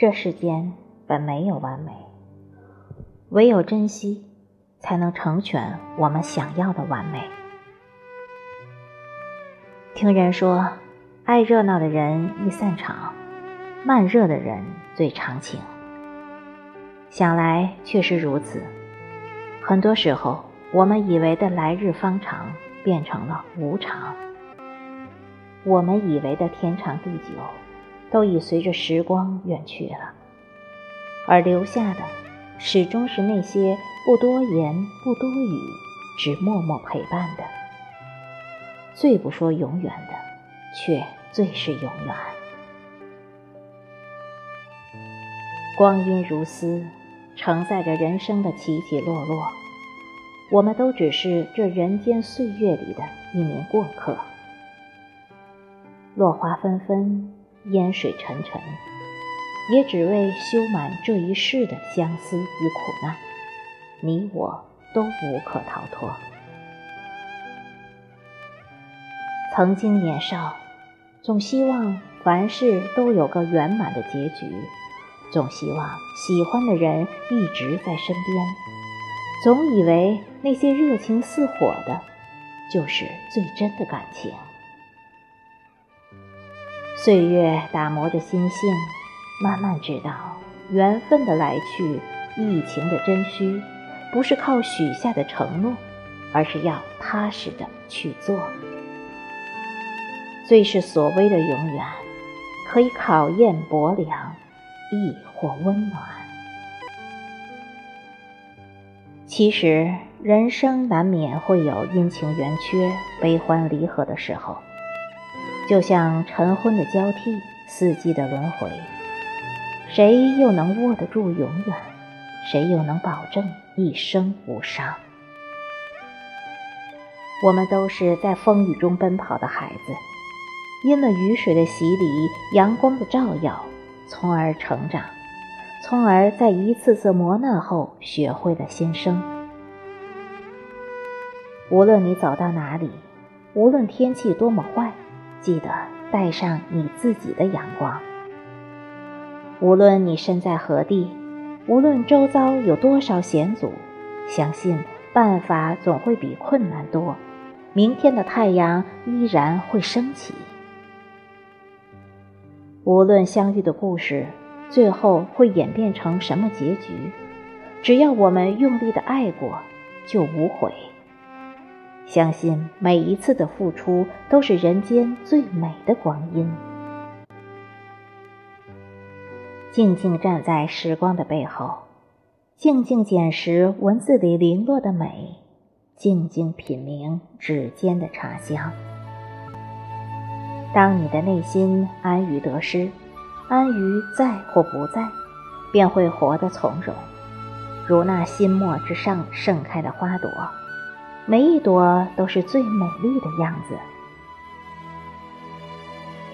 这世间本没有完美，唯有珍惜，才能成全我们想要的完美。听人说，爱热闹的人易散场，慢热的人最长情。想来确实如此。很多时候，我们以为的来日方长，变成了无常；我们以为的天长地久，都已随着时光远去了。而留下的，始终是那些不多言、不多语，只默默陪伴的。最不说永远的，却最是永远。光阴如丝。承载着人生的起起落落，我们都只是这人间岁月里的一名过客。落花纷纷，烟水沉沉，也只为修满这一世的相思与苦难，你我都无可逃脱。曾经年少，总希望凡事都有个圆满的结局。总希望喜欢的人一直在身边，总以为那些热情似火的，就是最真的感情。岁月打磨着心性，慢慢知道缘分的来去，疫情的真虚，不是靠许下的承诺，而是要踏实的去做。最是所谓的永远，可以考验薄凉。亦或温暖。其实，人生难免会有阴晴圆缺、悲欢离合的时候，就像晨昏的交替，四季的轮回。谁又能握得住永远？谁又能保证一生无伤？我们都是在风雨中奔跑的孩子，因了雨水的洗礼，阳光的照耀。从而成长，从而在一次次磨难后学会了新生。无论你走到哪里，无论天气多么坏，记得带上你自己的阳光。无论你身在何地，无论周遭有多少险阻，相信办法总会比困难多。明天的太阳依然会升起。无论相遇的故事最后会演变成什么结局，只要我们用力的爱过，就无悔。相信每一次的付出都是人间最美的光阴。静静站在时光的背后，静静捡拾文字里零落的美，静静品茗指尖的茶香。当你的内心安于得失，安于在或不在，便会活得从容，如那心墨之上盛开的花朵，每一朵都是最美丽的样子。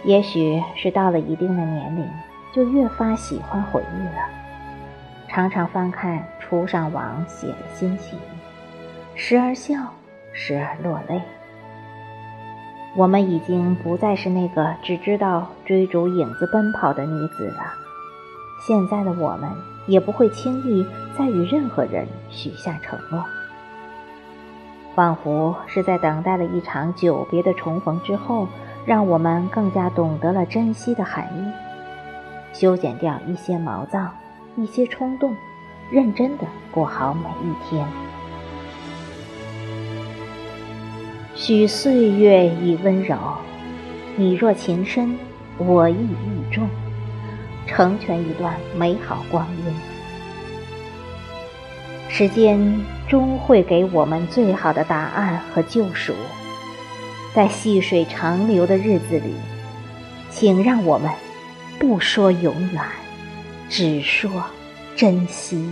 也许是到了一定的年龄，就越发喜欢回忆了，常常翻看初上网写的心情，时而笑，时而落泪。我们已经不再是那个只知道追逐影子奔跑的女子了。现在的我们也不会轻易再与任何人许下承诺，仿佛是在等待了一场久别的重逢之后，让我们更加懂得了珍惜的含义，修剪掉一些毛躁，一些冲动，认真的过好每一天。许岁月以温柔，你若情深，我亦意重，成全一段美好光阴。时间终会给我们最好的答案和救赎，在细水长流的日子里，请让我们不说永远，只说珍惜。